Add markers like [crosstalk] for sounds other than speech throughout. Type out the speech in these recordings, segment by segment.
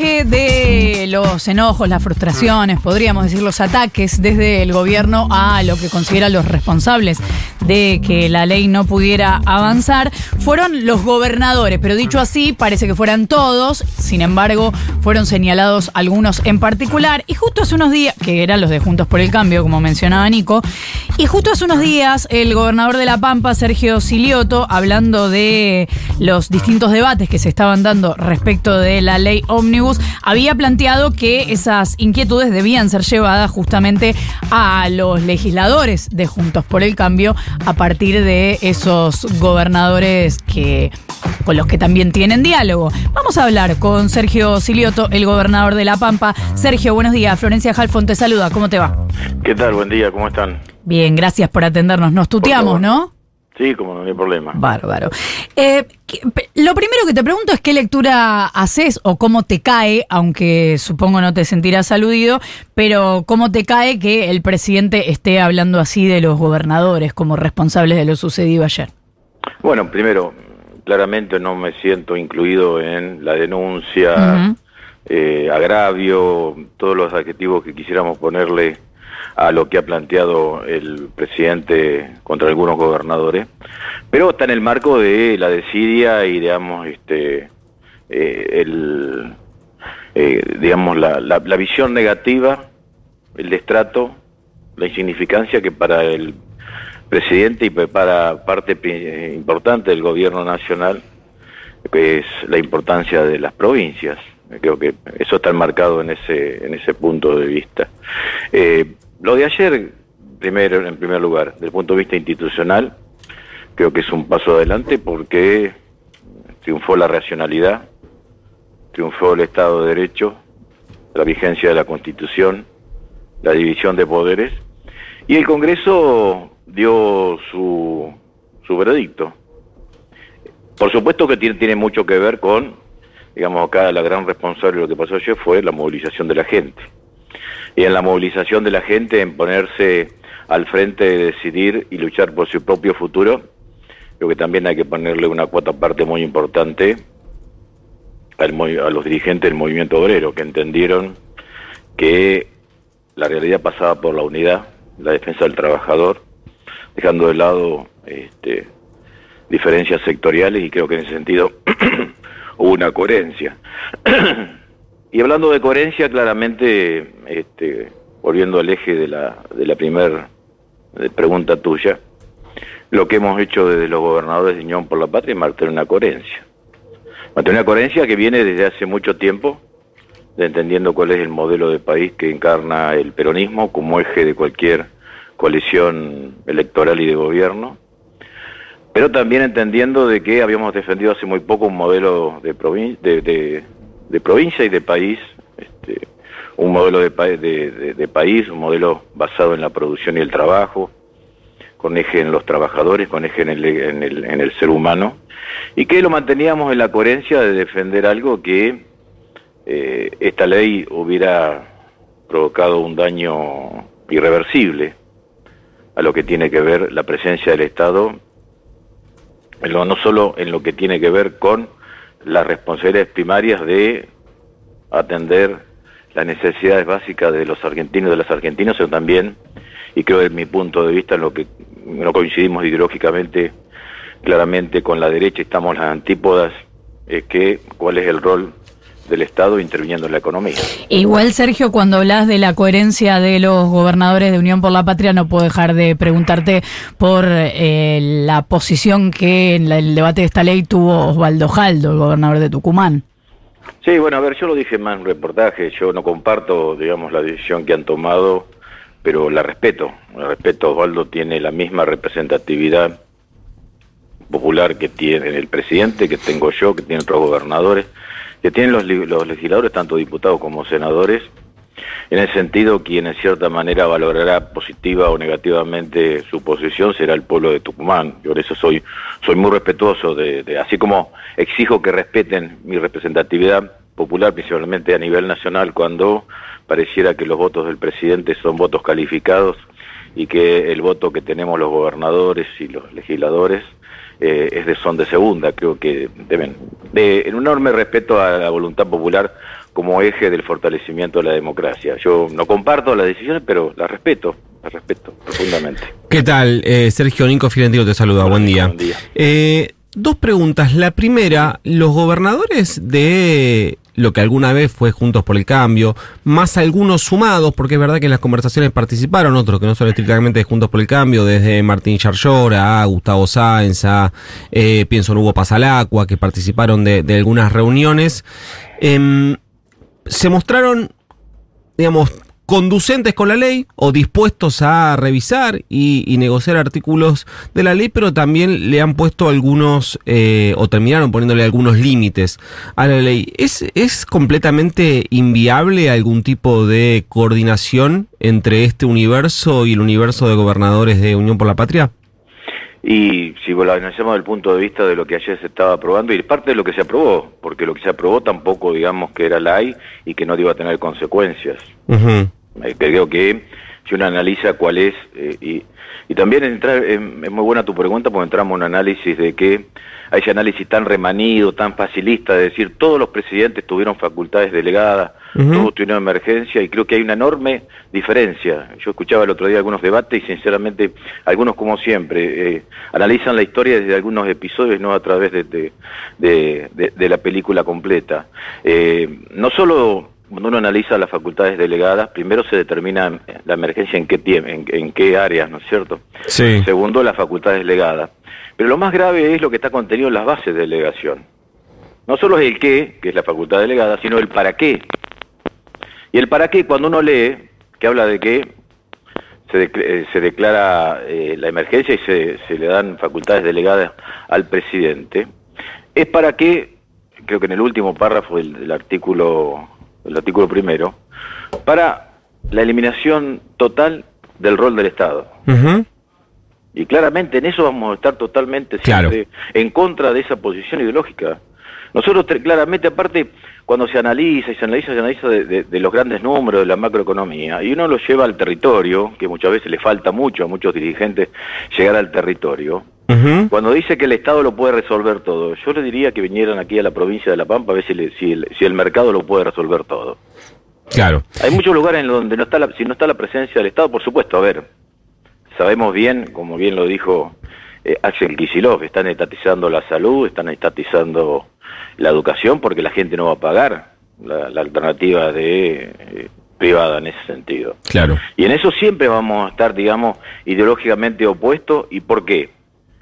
marge de los enojos, las frustraciones, podríamos decir los ataques desde el gobierno a lo que considera los responsables de que la ley no pudiera avanzar, fueron los gobernadores, pero dicho así, parece que fueran todos, sin embargo, fueron señalados algunos en particular, y justo hace unos días, que eran los de Juntos por el Cambio, como mencionaba Nico, y justo hace unos días el gobernador de La Pampa, Sergio Silioto, hablando de los distintos debates que se estaban dando respecto de la ley Omnibus, había planteado que esas inquietudes debían ser llevadas justamente a los legisladores de Juntos por el Cambio a partir de esos gobernadores que con los que también tienen diálogo. Vamos a hablar con Sergio Silioto, el gobernador de La Pampa. Sergio, buenos días. Florencia Jalfón te saluda. ¿Cómo te va? ¿Qué tal? Buen día, ¿cómo están? Bien, gracias por atendernos. Nos tuteamos, ¿no? Sí, como no hay problema. Bárbaro. Eh, lo primero que te pregunto es qué lectura haces o cómo te cae, aunque supongo no te sentirás aludido, pero cómo te cae que el presidente esté hablando así de los gobernadores como responsables de lo sucedido ayer. Bueno, primero, claramente no me siento incluido en la denuncia, eh, agravio, todos los adjetivos que quisiéramos ponerle a lo que ha planteado el presidente contra algunos gobernadores, pero está en el marco de la desidia y digamos este eh, el eh, digamos la, la, visión negativa, el destrato, la insignificancia que para el presidente y para parte importante del gobierno nacional es la importancia de las provincias. Creo que eso está enmarcado en ese en ese punto de vista. Eh, lo de ayer, primero, en primer lugar, desde el punto de vista institucional, creo que es un paso adelante porque triunfó la racionalidad, triunfó el Estado de Derecho, la vigencia de la Constitución, la división de poderes, y el Congreso dio su, su veredicto. Por supuesto que tiene, tiene mucho que ver con, digamos, acá la gran responsable de lo que pasó ayer fue la movilización de la gente. Y en la movilización de la gente, en ponerse al frente de decidir y luchar por su propio futuro, creo que también hay que ponerle una cuota parte muy importante al, a los dirigentes del movimiento obrero, que entendieron que la realidad pasaba por la unidad, la defensa del trabajador, dejando de lado este, diferencias sectoriales y creo que en ese sentido [clears throat] hubo una coherencia. [clears throat] Y hablando de coherencia, claramente, este, volviendo al eje de la, de la primera pregunta tuya, lo que hemos hecho desde los gobernadores de Unión por la Patria es mantener una coherencia. Mantener una coherencia que viene desde hace mucho tiempo, de entendiendo cuál es el modelo de país que encarna el peronismo como eje de cualquier coalición electoral y de gobierno, pero también entendiendo de que habíamos defendido hace muy poco un modelo de, de, de, provincia y de país, este, un modelo de, de, país, un modelo basado en la producción y el trabajo, con eje en los trabajadores, con eje en el, en el, en el ser humano, y que lo manteníamos en la coherencia de defender algo que eh, esta ley hubiera provocado un daño irreversible a lo que tiene que ver la presencia del Estado, no solo en lo que tiene que ver con las responsabilidades primarias de atender las necesidades básicas de los argentinos y de las argentinas, sino también, y creo desde mi punto de vista en lo que no coincidimos ideológicamente claramente con la derecha, estamos las antípodas, es que cuál es el rol del Estado interviniendo en la economía. Igual, Sergio, cuando hablas de la coherencia de los gobernadores de Unión por la Patria, no puedo dejar de preguntarte por eh, la posición que en el debate de esta ley tuvo Osvaldo Jaldo, el gobernador de Tucumán. Sí, bueno, a ver, yo lo dije más en un reportaje, yo no comparto, digamos, la decisión que han tomado, pero la respeto, la respeto, Osvaldo tiene la misma representatividad popular que tiene el presidente, que tengo yo, que tienen otros gobernadores que tienen los, los legisladores, tanto diputados como senadores. En ese sentido, quien en cierta manera valorará positiva o negativamente su posición será el pueblo de Tucumán. Por eso soy, soy muy respetuoso de, así como exijo que respeten mi representatividad popular, principalmente a nivel nacional, cuando pareciera que los votos del presidente son votos calificados y que el voto que tenemos los gobernadores y los legisladores eh, es de, son de segunda, creo que deben, de, en un enorme respeto a la voluntad popular, como eje del fortalecimiento de la democracia. Yo no comparto las decisiones, pero las respeto, las respeto profundamente. ¿Qué tal? Eh, Sergio Nico Fiorentino te saluda, buen día. Buen día. Eh, dos preguntas. La primera, los gobernadores de lo que alguna vez fue Juntos por el Cambio, más algunos sumados, porque es verdad que en las conversaciones participaron otros que no son estrictamente de Juntos por el Cambio, desde Martín Charllora a Gustavo Sáenz, a eh, pienso en Hugo Pasalacua, que participaron de, algunas reuniones, em, se mostraron, digamos, conducentes con la ley o dispuestos a revisar y, negociar artículos de la ley, pero también le han puesto algunos eh, o terminaron poniéndole algunos límites a la ley. ¿Es, ¿Es completamente inviable algún tipo de coordinación entre este universo y el universo de gobernadores de Unión por la Patria? Y si lo analizamos desde el punto de vista de lo que ayer se estaba aprobando, y parte de lo que se aprobó, porque lo que se aprobó tampoco, digamos, que era la ley y que no iba a tener consecuencias. Creo que si uno analiza cuál es, eh, y, y, también entrar, es muy buena tu pregunta porque entramos en un análisis de que hay ese análisis tan remanido, tan facilista, de decir todos los presidentes tuvieron facultades delegadas, todos tuvieron emergencia, y creo que hay una enorme diferencia. Yo escuchaba el otro día algunos debates y sinceramente algunos como siempre eh, analizan la historia desde algunos episodios, no a través de, de, de, la película completa. no solo cuando uno analiza las facultades delegadas, primero se determina la emergencia en qué, en, en qué áreas, ¿no es cierto? Sí. Segundo, las facultades delegadas. Pero lo más grave es lo que está contenido en las bases de delegación. No solo es el qué, que es la facultad delegada, sino el para qué. Y el para qué, cuando uno lee, que habla de que se, eh, se declara eh, la emergencia y se, se le dan facultades delegadas al presidente, es para que, creo que en el último párrafo del artículo el artículo primero, para la eliminación total del rol del Estado. Y claramente en eso vamos a estar totalmente en contra de esa posición ideológica. Nosotros claramente, aparte, cuando se analiza y se analiza, se analiza de, los grandes números de la macroeconomía, y uno lo lleva al territorio, que muchas veces le falta mucho a muchos dirigentes llegar al territorio, cuando dice que el Estado lo puede resolver todo, yo le diría que vinieran aquí a la provincia de La Pampa a ver si, si, el, si el mercado lo puede resolver todo. Claro. Hay muchos lugares en donde no está la, si no está la presencia del Estado, por supuesto, a ver, sabemos bien, como bien lo dijo eh, Axel Kicillof, están estatizando la salud, están estatizando la educación porque la gente no va a pagar la, alternativa de eh, privada en ese sentido. Claro. Y en eso siempre vamos a estar, digamos, ideológicamente opuestos. ¿Y por qué?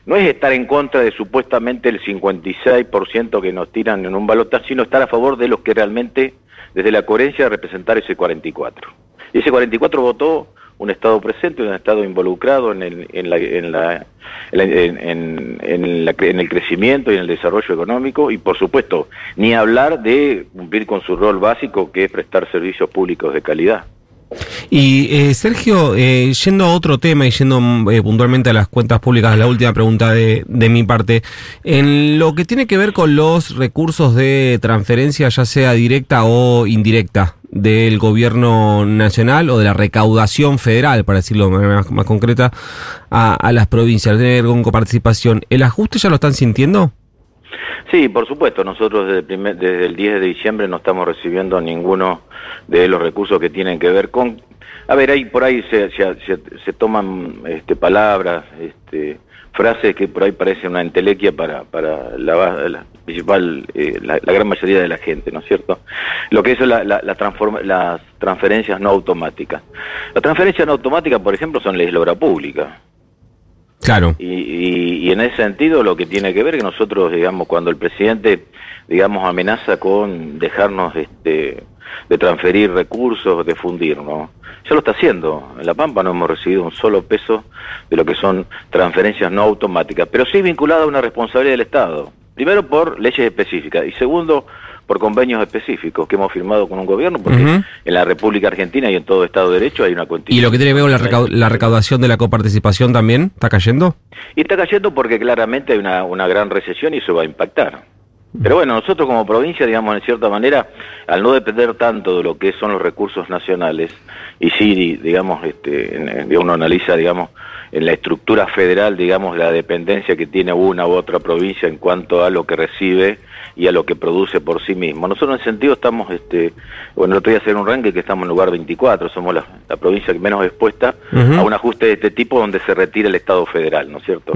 No es estar en contra de supuestamente el 56% que nos tiran en un balotaje, sino estar a favor de los que realmente, desde la coherencia, representar ese 44. Y ese 44 votó un Estado presente, un Estado involucrado en, el crecimiento y en el desarrollo económico y, por supuesto, ni hablar de cumplir con su rol básico, que es prestar servicios públicos de calidad. Y eh, Sergio, eh, yendo a otro tema y yendo eh, puntualmente a las cuentas públicas, la última pregunta de, de, mi parte, en lo que tiene que ver con los recursos de transferencia, ya sea directa o indirecta, del gobierno nacional o de la recaudación federal, para decirlo de manera más, concreta, a, las provincias, de con coparticipación, ¿el ajuste ya lo están sintiendo? Sí, por supuesto. Nosotros desde el, desde el 10 de diciembre no estamos recibiendo ninguno de los recursos que tienen que ver con... A ver, ahí por ahí se, se, se toman este, palabras, este, frases que por ahí parecen una entelequia para, para la, principal, eh, la, gran mayoría de la gente, ¿no es cierto? Lo que es la, las transferencias no automáticas. Las transferencias no automáticas, por ejemplo, son leyes de obra pública. Claro. Y, y, en ese sentido lo que tiene que ver que nosotros, digamos, cuando el presidente, digamos, amenaza con dejarnos este, de transferir recursos, de fundir, ¿no? Ya lo está haciendo. En La Pampa no hemos recibido un solo peso de lo que son transferencias no automáticas, pero sí vinculada a una responsabilidad del Estado. Primero por leyes específicas y segundo por convenios específicos que hemos firmado con un gobierno, porque en la República Argentina y en todo Estado de Derecho hay una cuantía. ¿Y lo que tiene que ver con la, recaudación de la coparticipación también está cayendo? Y está cayendo porque claramente hay una, una gran recesión y eso va a impactar. Pero bueno, nosotros como provincia, digamos, en cierta manera, al no depender tanto de lo que son los recursos nacionales, y sí, digamos, este, uno analiza, digamos, en la estructura federal, digamos, la dependencia que tiene una u otra provincia en cuanto a lo que recibe y a lo que produce por sí mismo. Nosotros en ese sentido estamos, este, bueno, el otro día hacer un ranking que estamos en lugar 24, somos la, provincia que menos expuesta a un ajuste de este tipo donde se retira el Estado federal, ¿no es cierto?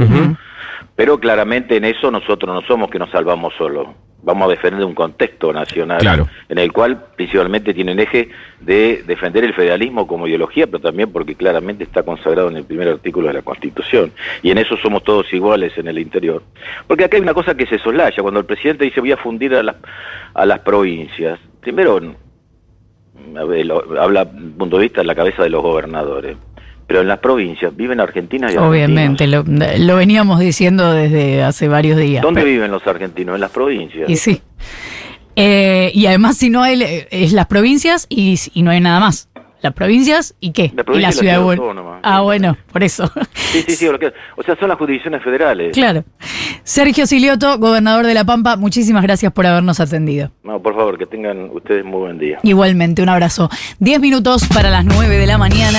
Pero claramente en eso nosotros no somos que nos salvamos solos vamos a defender un contexto nacional en el cual principalmente tiene el eje de defender el federalismo como ideología, pero también porque claramente está consagrado en el primer artículo de la Constitución. Y en eso somos todos iguales en el interior. Porque acá hay una cosa que se soslaya. Cuando el presidente dice voy a fundir a las, a las provincias, primero habla punto de vista en la cabeza de los gobernadores pero en las provincias viven argentinas y Obviamente, lo, lo, veníamos diciendo desde hace varios días. ¿Dónde viven los argentinos? En las provincias. Y sí. Eh, y además, si no hay, es las provincias y, y, no hay nada más. Las provincias y qué? y la ciudad de Ah, bueno, por eso. Sí, sí, sí. O sea, son las jurisdicciones federales. Claro. Sergio Silioto, gobernador de La Pampa, muchísimas gracias por habernos atendido. No, por favor, que tengan ustedes muy buen día. Igualmente, un abrazo. Diez minutos para las nueve de la mañana.